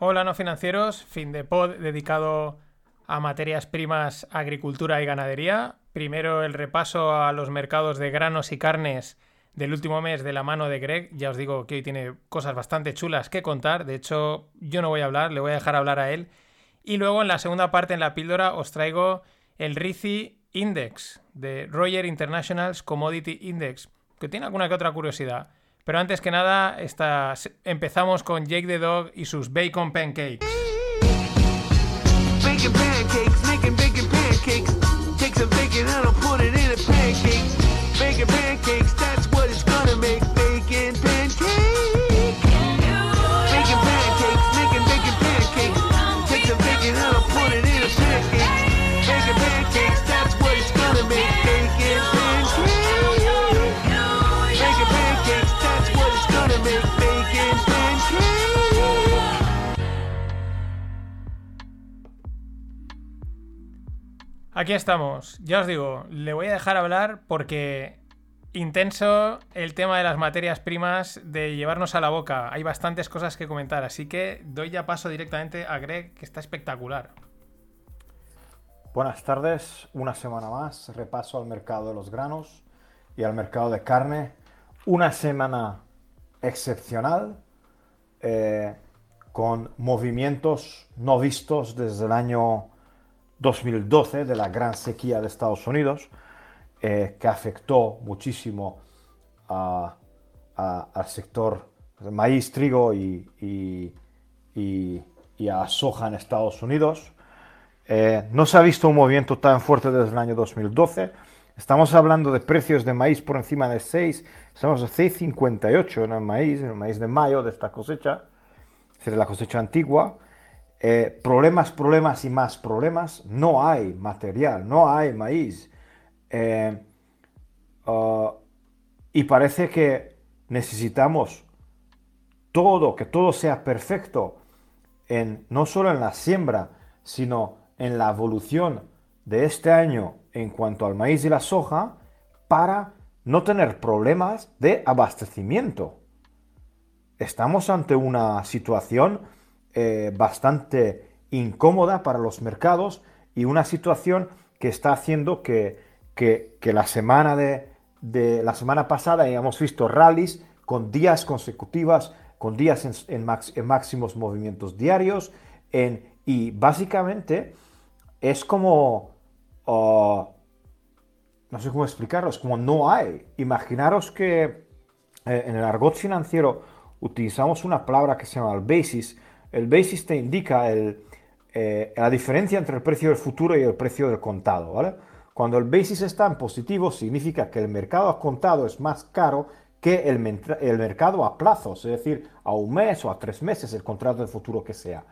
Hola no financieros, fin de pod dedicado a materias primas, agricultura y ganadería. Primero el repaso a los mercados de granos y carnes del último mes de la mano de Greg. Ya os digo que hoy tiene cosas bastante chulas que contar. De hecho, yo no voy a hablar, le voy a dejar hablar a él. Y luego en la segunda parte, en la píldora, os traigo el RICI Index de Roger International's Commodity Index, que tiene alguna que otra curiosidad. Pero antes que nada, empezamos con Jake the Dog y sus bacon pancakes. Aquí estamos. Ya os digo, le voy a dejar hablar porque intenso el tema de las materias primas de llevarnos a la boca. Hay bastantes cosas que comentar, así que doy ya paso directamente a Greg, que está espectacular. Buenas tardes, una semana más, repaso al mercado de los granos y al mercado de carne. Una semana excepcional, eh, con movimientos no vistos desde el año 2012, de la gran sequía de Estados Unidos, eh, que afectó muchísimo al sector maíz, trigo y, y- y- a soja en Estados Unidos. Eh, no se ha visto un movimiento tan fuerte desde el año 2012. Estamos hablando de precios de maíz por encima de 6, estamos a 6,58 en el maíz, en el maíz de mayo de esta cosecha, es decir, de la cosecha antigua. Eh, problemas, problemas y más problemas. No hay material, no hay maíz. Eh, ah, y parece que necesitamos todo, que todo sea perfecto, no solo en la siembra, sino en la evolución de este año en cuanto al maíz y la soja, para no tener problemas de abastecimiento. Estamos ante una situación eh, bastante incómoda para los mercados y una situación que está haciendo que, que- la semana de, de la semana pasada hayamos visto rallies con días consecutivas, con días en, en en máximos movimientos diarios, en- y básicamente es como ah, no sé cómo explicarlo, es como no hay. Imaginaros que eh, en el argot financiero utilizamos una palabra que se llama el basis. El basis te indica eh, la diferencia entre el precio del futuro y el precio del contado. Cuando el basis está en positivo, significa que el mercado a contado es más caro que el mercado a plazos, es decir, a un mes o a tres meses, el contrato de futuro que sea.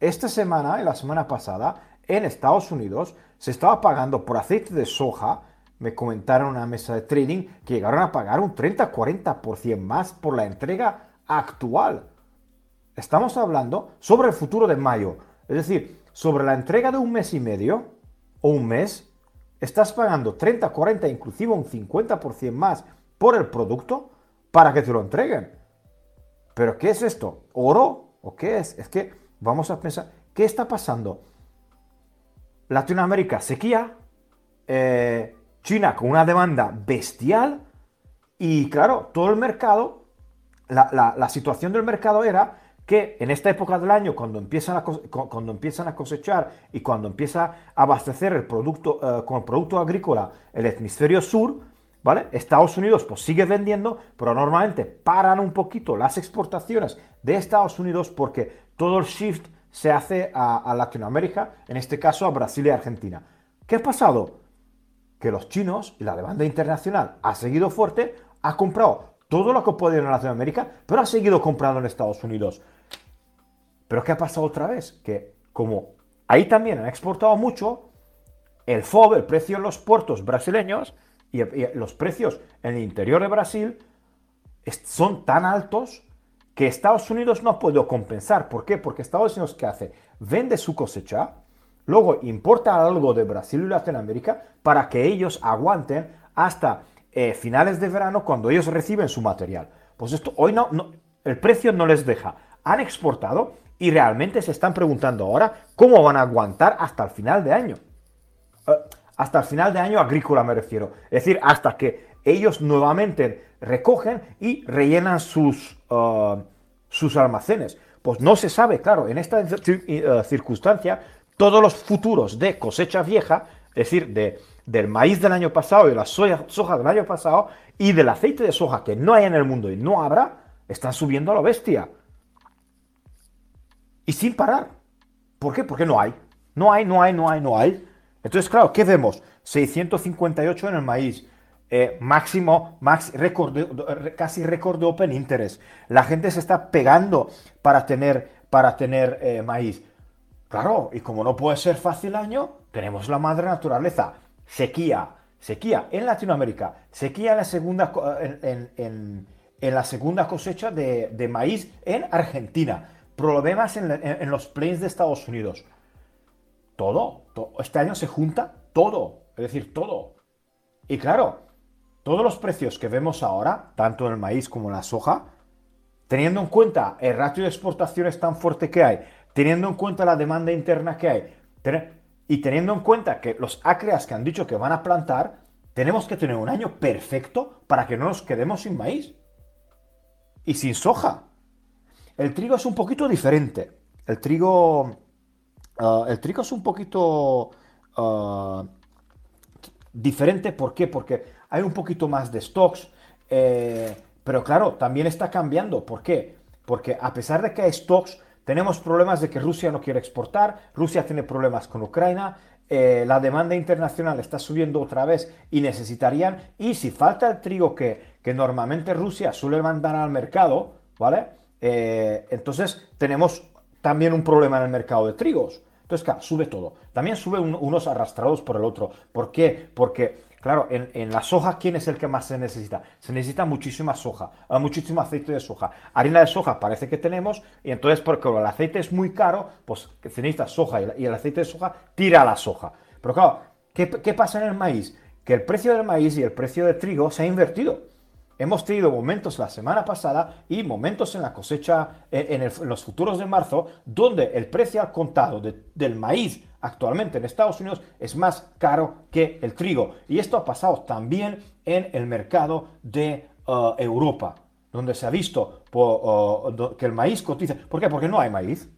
Esta semana y la semana pasada, en Estados Unidos, se estaba pagando por aceite de soja. Me comentaron en una mesa de trading que llegaron a pagar un 30-40% más por la entrega actual. Estamos hablando sobre el futuro de mayo. Es decir, sobre la entrega de un mes y medio o un mes, estás pagando 30, 40, inclusive un 50% más por el producto para que te lo entreguen. ¿Pero qué es esto? ¿Oro? ¿O qué es? Es que vamos a pensar, ¿qué está pasando? Latinoamérica, sequía, eh, China con una demanda bestial y claro, todo el mercado, la, situación del mercado era que en esta época del año, cuando empiezan a, cuando empiezan a cosechar y cuando empieza a abastecer el producto, eh, con el producto agrícola el hemisferio sur, ¿vale? Estados Unidos pues sigue vendiendo, pero normalmente paran un poquito las exportaciones de Estados Unidos porque todo el shift se hace a, a Latinoamérica, en este caso a Brasil y Argentina. ¿Qué ha pasado? que los chinos y la demanda internacional ha seguido fuerte, ha comprado todo lo que puede en Latinoamérica, pero ha seguido comprando en Estados Unidos. Pero ¿qué ha pasado otra vez? Que como ahí también han exportado mucho, el FOB, el precio en los puertos brasileños y, los precios en el interior de Brasil son tan altos que Estados Unidos no ha podido compensar. ¿Por qué? Porque Estados Unidos, ¿qué hace? Vende su cosecha, luego importa algo de Brasil y Latinoamérica para que ellos aguanten hasta eh, finales de verano cuando ellos reciben su material. Pues esto hoy no- el precio no les deja. Han exportado Y realmente se están preguntando ahora cómo van a aguantar hasta el final de año. Eh, hasta el final de año agrícola me refiero. Es decir, hasta que ellos nuevamente recogen y rellenan sus, uh, sus almacenes. Pues no se sabe, claro, en esta uh, circunstancia, todos los futuros de cosecha vieja, es decir, de, del maíz del año pasado y la soja del año pasado y del aceite de soja que no hay en el mundo y no habrá, están subiendo a la bestia. Y sin parar. ¿Por qué? Porque no hay. No hay, no hay, no hay, no hay. Entonces, claro, ¿qué vemos? 658 en el maíz, eh, máximo, max, casi récord de Open Interest. La gente se está pegando para tener, para tener eh, maíz. Claro, y como no puede ser fácil año, tenemos la madre naturaleza. Sequía, sequía en Latinoamérica, sequía en, la segunda cosecha de, maíz en Argentina, problemas en, los plains de Estados Unidos. Todo, todo, este año se junta todo, es decir, todo. Y claro, todos los precios que vemos ahora, tanto en el maíz como en la soja, teniendo en cuenta el ratio de exportaciones tan fuerte que hay, teniendo en cuenta la demanda interna que hay, y teniendo en cuenta que los acreas que han dicho que van a plantar, tenemos que tener un año perfecto para que no nos quedemos sin maíz y sin soja. El trigo es un poquito diferente. El trigo, ah, el trigo es un poquito ah, diferente. ¿Por qué? Porque hay un poquito más de stocks, eh, pero claro, también está cambiando. ¿Por qué? Porque a pesar de que hay stocks, tenemos problemas de que Rusia no quiere exportar, Rusia tiene problemas con Ucrania, eh, la demanda internacional está subiendo otra vez y necesitarían, y si falta el trigo que, que normalmente Rusia suele mandar al mercado, ¿vale? Eh, entonces tenemos también un problema en el mercado de trigos. Entonces, claro, sube todo. También sube unos arrastrados por el otro. ¿Por qué? Porque Claro, en, la soja, ¿quién es el que más se necesita? Se necesita muchísima soja, ah, muchísimo aceite de soja. Harina de soja parece que tenemos, y entonces, porque el aceite es muy caro, pues se necesita soja y el aceite de soja tira la soja. Pero claro, ¿qué, pasa en el maíz? Que el precio del maíz y el precio del trigo se ha invertido. Hemos tenido momentos la semana pasada y momentos en la cosecha, en, los futuros de marzo, donde el precio al contado del maíz actualmente en Estados Unidos es más caro que el trigo. Y esto ha pasado también en el mercado de uh, Europa, donde se ha visto que el maíz cotiza. ¿Por qué? Porque no hay maíz.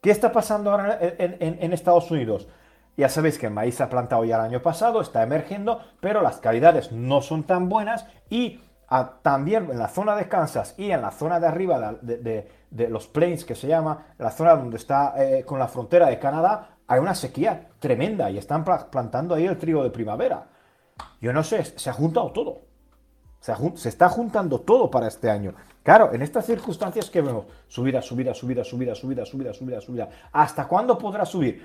¿Qué está pasando ahora en, Estados Unidos? Ya sabéis que el maíz se ha plantado ya el año pasado, está emergiendo, pero las calidades no son tan buenas y ah, también en la zona de Kansas y en la zona de arriba de los plains que se llama, la zona donde está eh, con la frontera de Canadá, hay una sequía tremenda y están plantando ahí el trigo de primavera. Yo no sé, se ha juntado todo. Se, se, está juntando todo para este año. Claro, en estas circunstancias que vemos, subida, subida, subida, subida, subida, subida, subida, subida. ¿Hasta cuándo podrá subir?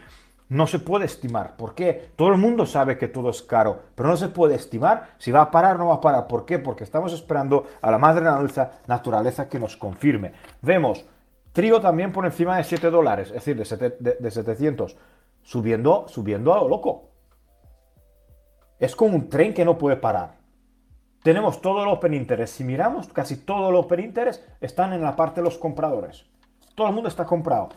No se puede estimar. ¿Por qué? Todo el mundo sabe que todo es caro, pero no se puede estimar si va a parar o no va a parar. ¿Por qué? Porque estamos esperando a la madre naturaleza que nos confirme. Vemos trigo también por encima de 7 dólares, es decir, de, 700, subiendo, subiendo a lo loco. Es como un tren que no puede parar. Tenemos todo el Open Interest. Si miramos, casi todo el Open Interest están en la parte de los compradores. Todo el mundo está comprado.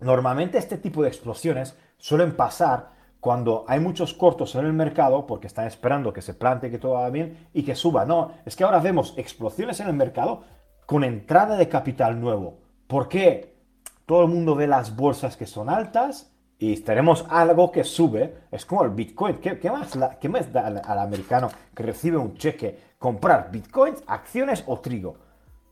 Normalmente este tipo de explosiones suelen pasar cuando hay muchos cortos en el mercado porque están esperando que se plante, que todo vaya bien y que suba. No, es que ahora vemos explosiones en el mercado con entrada de capital nuevo. ¿Por qué? Todo el mundo ve las bolsas que son altas y tenemos algo que sube. Es como el Bitcoin. ¿Qué, más, qué más da al, al americano que recibe un cheque? Comprar Bitcoins, acciones o trigo.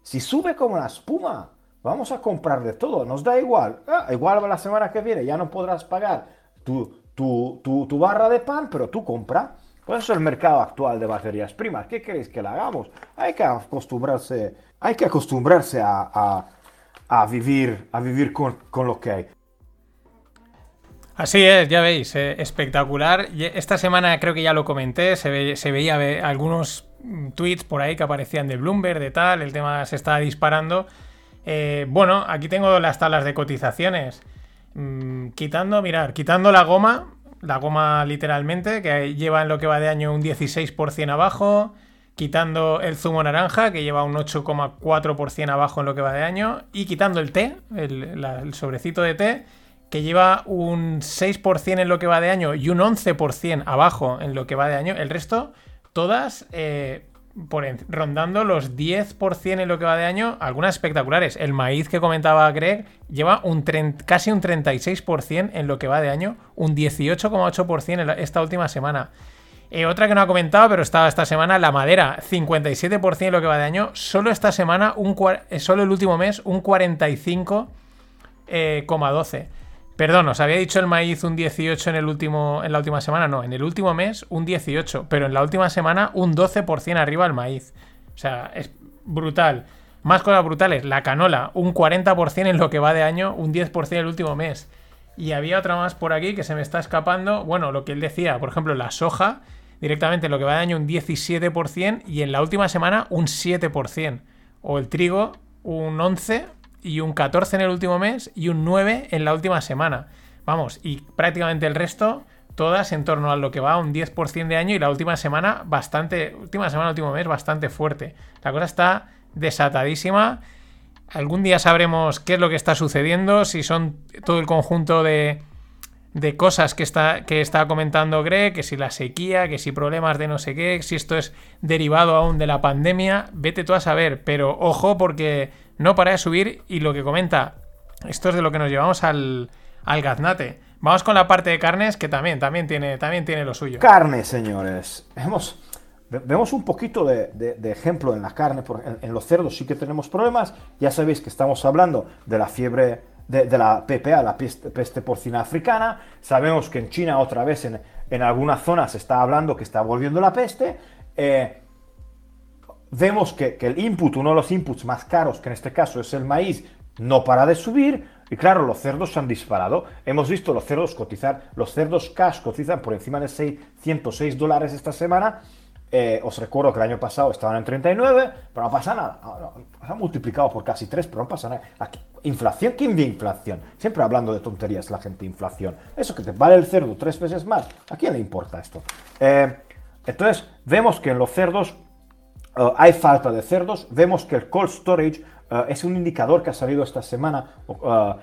Si sube como la espuma, Vamos a comprar de todo, nos da igual. Ah, igual la semana que viene ya no podrás pagar tu, tu, barra de pan, pero tú compra. Pues eso es el mercado actual de baterías primas. ¿Qué queréis que le hagamos? Hay que acostumbrarse, hay que acostumbrarse a, vivir, a vivir con, lo que hay. Así es, ya veis, eh, espectacular. Esta semana creo que ya lo comenté, se, se veía algunos tweets por ahí que aparecían de Bloomberg, de tal, el tema se está disparando. Eh, bueno, aquí tengo las tablas de cotizaciones. Mm, quitando, mirar, quitando la goma, la goma literalmente, que lleva en lo que va de año un 16% abajo. quitando el zumo naranja, que lleva un 8,4% abajo en lo que va de año, y quitando el té, el, sobrecito de té, que lleva un 6% en lo que va de año y un 11% abajo en lo que va de año. El resto, todas eh, por rondando los 10% en lo que va de año, algunas espectaculares. El maíz que comentaba Greg lleva un casi un 36% en lo que va de año, un 18,8% esta última semana. Eh, otra que no ha comentado, pero estaba esta semana, la madera, 57% en lo que va de año. Solo esta semana, un, eh, solo el último mes, un 45,12%. Eh, Perdón, os había dicho el maíz un 18 en, el último, en la última semana. No, en el último mes un 18, pero en la última semana un 12% arriba el maíz. O sea, es brutal. Más cosas brutales, la canola, un 40% en lo que va de año, un 10% en el último mes. Y había otra más por aquí que se me está escapando. Bueno, lo que él decía, por ejemplo, la soja, directamente en lo que va de año un 17% y en la última semana un 7%. O el trigo, un 11% y un 14 en el último mes y un 9 en la última semana. Vamos, y prácticamente el resto, todas en torno a lo que va un 10% de año y la última semana bastante, última semana, último mes bastante fuerte. La cosa está desatadísima. Algún día sabremos qué es lo que está sucediendo, si son todo el conjunto de, de cosas que está, que está comentando Greg, que si la sequía, que si problemas de no sé qué, si esto es derivado aún de la pandemia, vete tú a saber, pero ojo porque no para de subir y lo que comenta, esto es de lo que nos llevamos al, al gaznate. Vamos con la parte de carnes que también, también, tiene, también tiene lo suyo. Carne, señores. Vemos, vemos un poquito de, ejemplo en la carne, en, los cerdos sí que tenemos problemas. Ya sabéis que estamos hablando de la fiebre, de, la PPA, la peste, porcina africana. Sabemos que en China otra vez en, en algunas zonas se está hablando que está volviendo la peste. Eh, vemos que, el input, uno de los inputs más caros, que en este caso es el maíz, no para de subir. Y claro, los cerdos se han disparado. Hemos visto los cerdos cotizar, los cerdos cash cotizan por encima de 606 dólares esta semana. Eh, os recuerdo que el año pasado estaban en 39, pero no pasa nada. Se ha multiplicado por casi 3, pero no pasa nada. inflación, ¿quién ve inflación? Siempre hablando de tonterías la gente, inflación. Eso que te vale el cerdo tres veces más. ¿A quién le importa esto? Eh, entonces, vemos que en los cerdos Uh, hay falta de cerdos. Vemos que el cold storage uh, es un indicador que ha salido esta semana uh,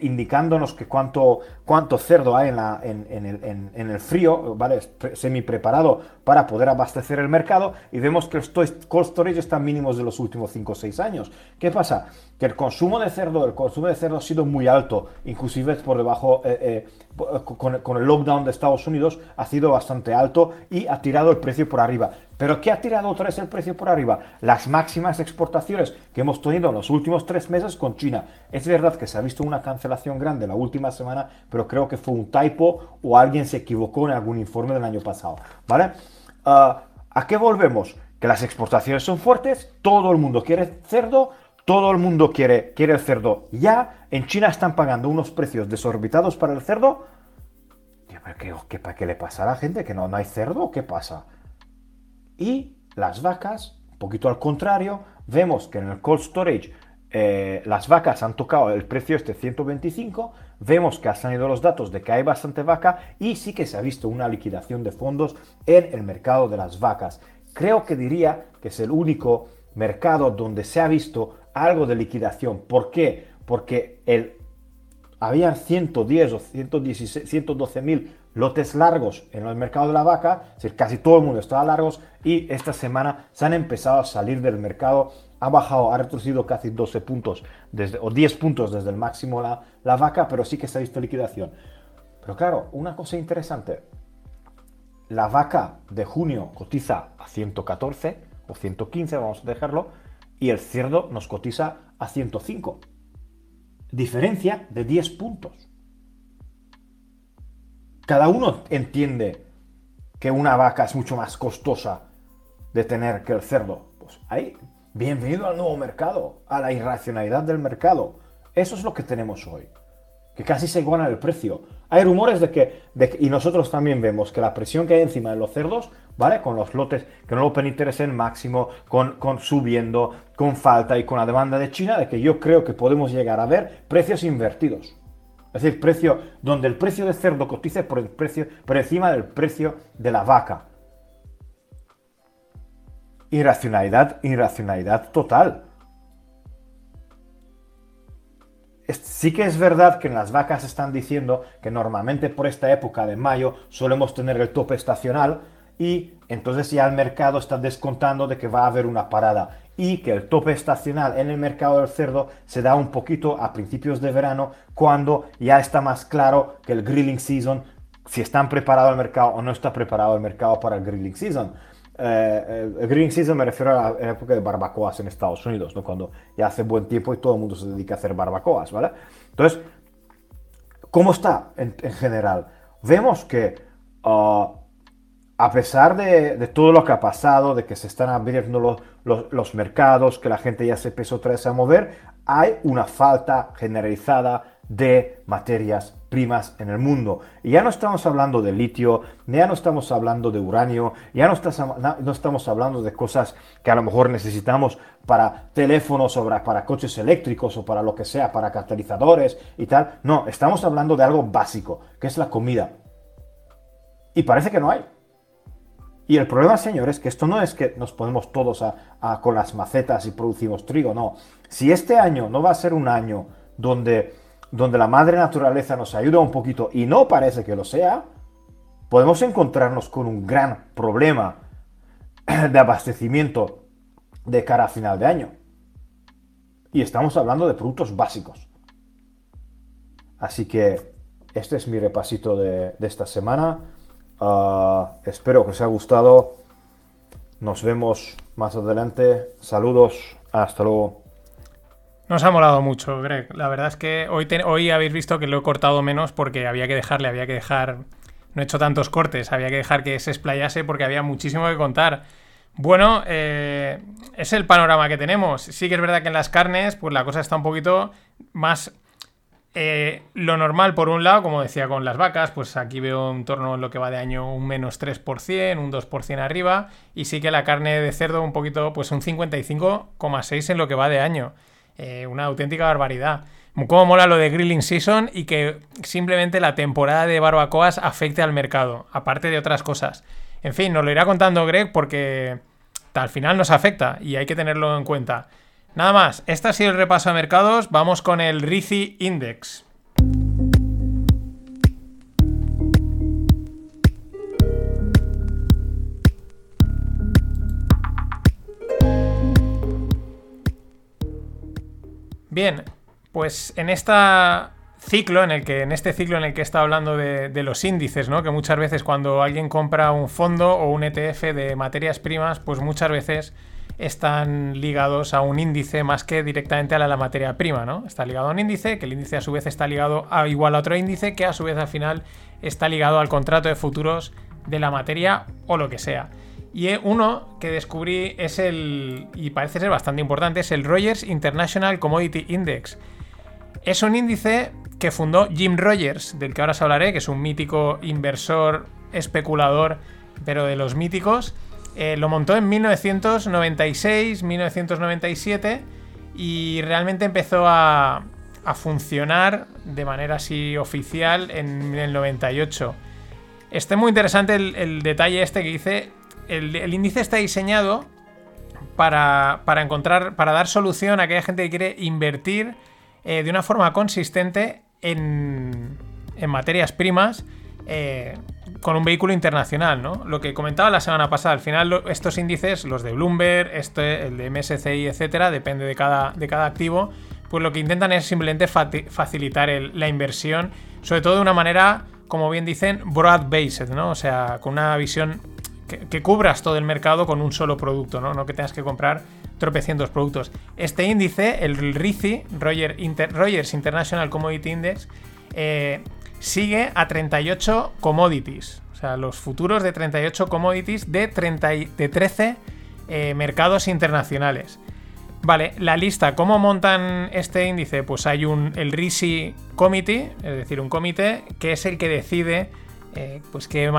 indicándonos que cuánto, cuánto cerdo hay en, la, en, en, el, en, el, frío, ¿vale? semi preparado para poder abastecer el mercado y vemos que el cold storage está mínimos de los últimos 5 o 6 años. ¿Qué pasa? Que el consumo de cerdo, el consumo de cerdo ha sido muy alto, inclusive por debajo, eh, eh, con, con, el lockdown de Estados Unidos ha sido bastante alto y ha tirado el precio por arriba. ¿Pero qué ha tirado otra vez el precio por arriba? Las máximas exportaciones que hemos tenido en los últimos tres meses con China. Es verdad que se ha visto una cancelación grande la última semana, pero creo que fue un typo o alguien se equivocó en algún informe del año pasado. ¿Vale? Ah, ¿A qué volvemos? Que las exportaciones son fuertes, todo el mundo quiere cerdo, todo el mundo quiere, quiere el cerdo ya. En China están pagando unos precios desorbitados para el cerdo. ¿Qué, qué, qué le pasa a la gente? ¿Que no, no hay cerdo? ¿Qué pasa? Y las vacas, un poquito al contrario, vemos que en el cold storage eh, las vacas han tocado el precio este 125, vemos que han salido los datos de que hay bastante vaca y sí que se ha visto una liquidación de fondos en el mercado de las vacas. Creo que diría que es el único mercado donde se ha visto algo de liquidación. ¿Por qué? Porque el, habían 110 o 112 mil lotes largos en el mercado de la vaca, es decir, casi todo el mundo estaba largos y esta semana se han empezado a salir del mercado, ha bajado, ha retrocedido casi 12 puntos desde, o 10 puntos desde el máximo la, la vaca, pero sí que se ha visto liquidación. Pero claro, una cosa interesante, la vaca de junio cotiza a 114 o 115, vamos a dejarlo, y el cerdo nos cotiza a 105. Diferencia de 10 puntos cada uno entiende que una vaca es mucho más costosa de tener que el cerdo. Pues ahí, bienvenido al nuevo mercado, a la irracionalidad del mercado. Eso es lo que tenemos hoy, que casi se iguala el precio. Hay rumores de que, y nosotros también vemos que la presión que hay encima de los cerdos, ¿vale? Con los lotes que no lo pueden interesar en máximo, con, con subiendo, con falta y con la demanda de China, de que yo creo que podemos llegar a ver precios invertidos. Es decir, precio, donde el precio de cerdo cotice por, el precio, por encima del precio de la vaca. irracionalidad, irracionalidad total. sí que es verdad que en las vacas están diciendo que normalmente por esta época de mayo solemos tener el tope estacional y entonces ya el mercado está descontando de que va a haber una parada y que el tope estacional en el mercado del cerdo se da un poquito a principios de verano cuando ya está más claro que el grilling season, si están preparado el mercado o no está preparado el mercado para el grilling season. Eh, el grilling season me refiero a la época de barbacoas en Estados Unidos, ¿no? cuando ya hace buen tiempo y todo el mundo se dedica a hacer barbacoas, ¿vale? Entonces, ¿cómo está en, general? Vemos que uh, a pesar de, todo lo que ha pasado, de que se están abriendo los, mercados, que la gente ya se empezó otra vez a mover, hay una falta generalizada de materias primas en el mundo. Y ya no estamos hablando de litio, ya no estamos hablando de uranio, ya no, no estamos hablando de cosas que a lo mejor necesitamos para teléfonos o para coches eléctricos o para lo que sea, para catalizadores y tal. No, estamos hablando de algo básico, que es la comida. Y parece que no hay. Y el problema, señores, que esto no es que nos ponemos todos con las macetas y producimos trigo, no. Si este año no va a ser un año donde, donde la madre naturaleza nos ayuda un poquito y no parece que lo sea, podemos encontrarnos con un gran problema de abastecimiento de cara a final de año. Y estamos hablando de productos básicos. Así que este es mi repasito de esta semana. Ah, espero que os haya gustado. Nos vemos más adelante. Saludos. Hasta luego. Nos ha molado mucho, Greg. La verdad es que hoy, hoy habéis visto que lo he cortado menos porque había que dejarle, había que dejar. No he hecho tantos cortes, había que dejar que se explayase porque había muchísimo que contar. Bueno, eh, es el panorama que tenemos. Sí que es verdad que en las carnes, pues la cosa está un poquito más eh, lo normal, por un lado, como decía con las vacas, pues aquí veo en torno en lo que va de año un menos 3%, un 2% arriba, y sí que la carne de cerdo un poquito, pues un 55,6% en lo que va de año. Eh, una auténtica barbaridad. Cómo mola lo de Grilling Season y que simplemente la temporada de barbacoas afecte al mercado, aparte de otras cosas. En fin, nos lo irá contando Greg porque al final nos afecta y hay que tenerlo en cuenta. Nada más, este ha sido el repaso a mercados. Vamos con el RICI Index. Bien, pues en esta ciclo en el que en este ciclo en el que estado hablando de, de, los índices, ¿no? Que muchas veces cuando alguien compra un fondo o un ETF de materias primas, pues muchas veces están ligados a un índice más que directamente a la, materia prima, ¿no? Está ligado a un índice, que el índice a su vez está ligado a igual a otro índice, que a su vez al final está ligado al contrato de futuros de la materia o lo que sea. Y uno que descubrí es el, y parece ser bastante importante, es el Rogers International Commodity Index. Es un índice que fundó Jim Rogers, del que ahora os hablaré, que es un mítico inversor, especulador, pero de los míticos, eh, lo montó en 1996, 1997 y realmente empezó a, funcionar de manera así oficial en el 98. Este muy interesante el, detalle este que dice, el, índice está diseñado para, encontrar, para dar solución a aquella gente que quiere invertir eh, de una forma consistente en, en materias primas eh, con un vehículo internacional, ¿no? Lo que comentaba la semana pasada, al final estos índices, los de Bloomberg, este, el de MSCI, etcétera, depende de cada, de cada activo, pues lo que intentan es simplemente facilitar la inversión, sobre todo de una manera, como bien dicen, broad-based, ¿no? O sea, con una visión que, cubras todo el mercado con un solo producto, ¿no? No que tengas que comprar tropecientos productos. Este índice, el RICI, Rogers International Commodity Index, eh, sigue a 38 commodities. O sea, los futuros de 38 commodities de, 30 de 13 eh, mercados internacionales. Vale, la lista, ¿cómo montan este índice? Pues hay un, el RISI Committee, es decir, un comité que es el que decide eh, pues qué,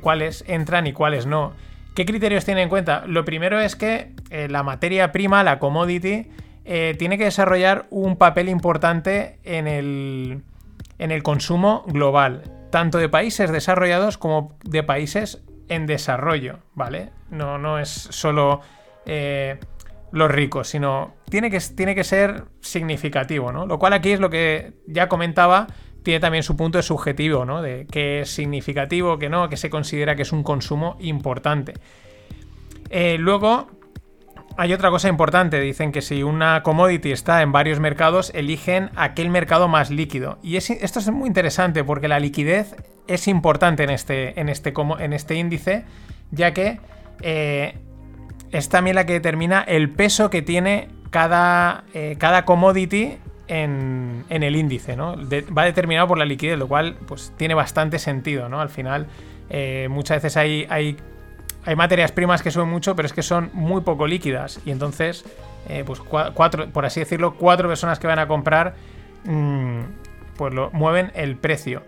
cuáles entran y cuáles no. ¿Qué criterios tiene en cuenta? Lo primero es que eh, la materia prima, la commodity, tiene que desarrollar un papel importante en el, en el consumo global, tanto de países desarrollados como de países en desarrollo, ¿vale? No, no es solo eh, los ricos, sino tiene que, tiene que ser significativo, ¿no? Lo cual aquí es lo que ya comentaba, tiene también su punto de subjetivo, ¿no? De que es significativo, que no, que se considera que es un consumo importante. Eh, luego, hay otra cosa importante, dicen que si una commodity está en varios mercados, eligen aquel mercado más líquido. Y esto es muy interesante porque la liquidez es importante en este, en este, en este índice, ya que eh, es también la que determina el peso que tiene cada, eh, cada commodity en, el índice, ¿no? va determinado por la liquidez, lo cual pues tiene bastante sentido, ¿no? Al final, eh, muchas veces hay, hay, hay, materias primas que suben mucho, pero es que son muy poco líquidas. Y entonces, eh, pues cuatro, por así decirlo, cuatro personas que van a comprar, mm, pues lo, mueven el precio.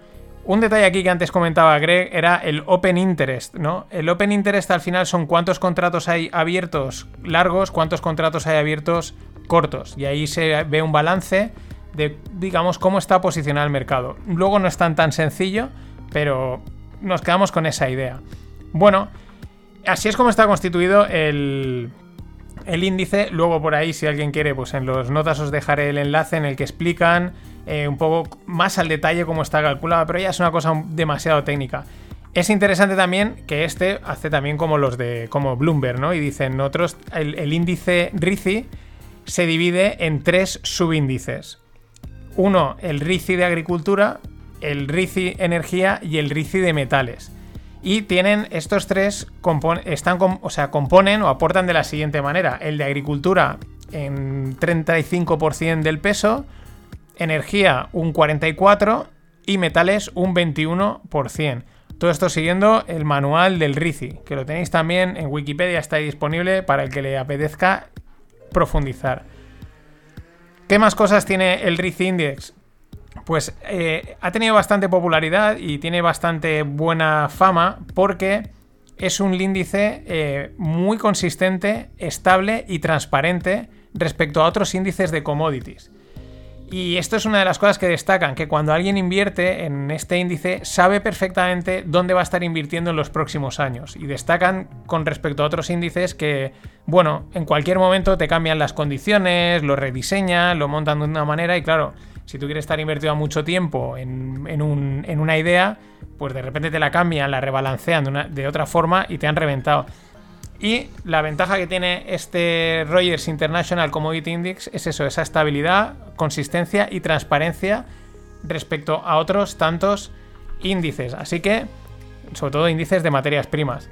Un detalle aquí que antes comentaba Greg era el Open Interest, ¿no? El Open Interest al final son cuántos contratos hay abiertos largos, cuántos contratos hay abiertos cortos. Y ahí se ve un balance de, digamos, cómo está posicionado el mercado. Luego no es tan tan sencillo, pero nos quedamos con esa idea. Bueno, así es como está constituido el, índice. Luego por ahí, si alguien quiere, pues en los notas os dejaré el enlace en el que explican eh, un poco más al detalle cómo está calculado, pero ya es una cosa demasiado técnica. Es interesante también que este hace también como los de como Bloomberg, ¿no? Y dicen otros, el, el índice RICI se divide en tres subíndices. Uno, el RICI de agricultura, el RICI energía y el RICI de metales. Y tienen estos tres, están, o sea, componen o aportan de la siguiente manera. El de agricultura en 35% del peso, energía un 44% y metales un 21%. Todo esto siguiendo el manual del RICI, que lo tenéis también en Wikipedia, está disponible para el que le apetezca profundizar. ¿Qué más cosas tiene el RIC Index? Pues eh, ha tenido bastante popularidad y tiene bastante buena fama porque es un índice eh, muy consistente, estable y transparente respecto a otros índices de commodities. Y esto es una de las cosas que destacan, que cuando alguien invierte en este índice sabe perfectamente dónde va a estar invirtiendo en los próximos años. Y destacan con respecto a otros índices que, bueno, en cualquier momento te cambian las condiciones, lo rediseñan, lo montan de una manera y claro, si tú quieres estar invertido mucho tiempo en, una idea, pues de repente te la cambian, la rebalancean de otra forma y te han reventado. Y la ventaja que tiene este Rogers International Commodity Index es eso, esa estabilidad, consistencia y transparencia respecto a otros tantos índices. Así que, sobre todo índices de materias primas.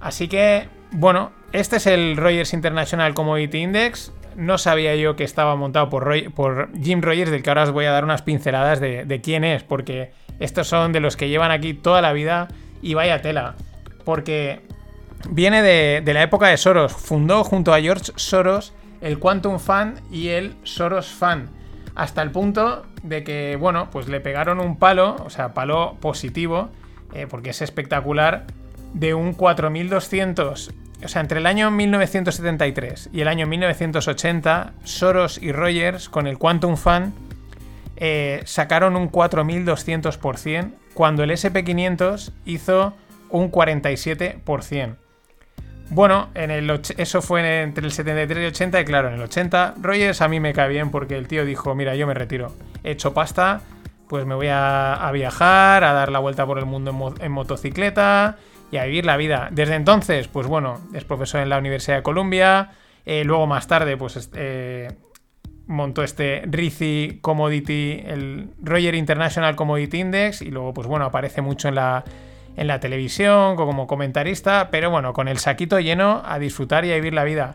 Así que, bueno, este es el Rogers International Commodity Index. No sabía yo que estaba montado por, por Jim Rogers, del que ahora os voy a dar unas pinceladas de, de quién es, porque estos son de los que llevan aquí toda la vida y vaya tela. Porque viene de, la época de Soros. Fundó junto a George Soros el Quantum Fund y el Soros Fund. Hasta el punto de que, bueno, pues le pegaron un palo, o sea, palo positivo, eh, porque es espectacular, de un 4200. O sea, entre el año 1973 y el año 1980, Soros y Rogers con el Quantum Fund eh, sacaron un 4200%, cuando el SP500 hizo un 47%. Bueno, en el eso fue entre el 73 y el 80 y claro, en el 80 Rogers a mí me cae bien porque el tío dijo, mira, yo me retiro, he hecho pasta, pues me voy a, viajar, a dar la vuelta por el mundo en, motocicleta y a vivir la vida. Desde entonces, pues bueno, es profesor en la Universidad de Columbia, eh, luego más tarde, pues eh, montó este RICI Commodity, el Roger International Commodity Index y luego, pues bueno, aparece mucho en la en la televisión como comentarista, pero bueno, con el saquito lleno a disfrutar y a vivir la vida.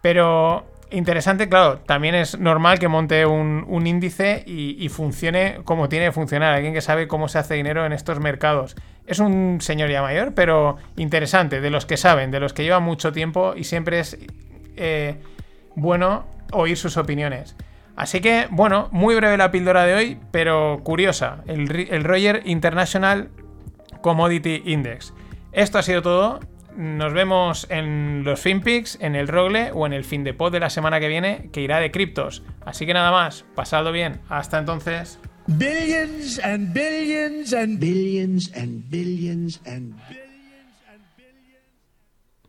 Pero interesante, claro, también es normal que monte un, índice y, funcione como tiene que funcionar, alguien que sabe cómo se hace dinero en estos mercados. Es un señor ya mayor, pero interesante, de los que saben, de los que llevan mucho tiempo y siempre es eh, bueno oír sus opiniones. Así que, bueno, muy breve la píldora de hoy, pero curiosa. El, el Roger International Commodity Index. Esto ha sido todo. Nos vemos en los FinPix, en el Rogle o en el fin de pod de la semana que viene, que irá de criptos. Así que nada más, pasado bien. Hasta entonces.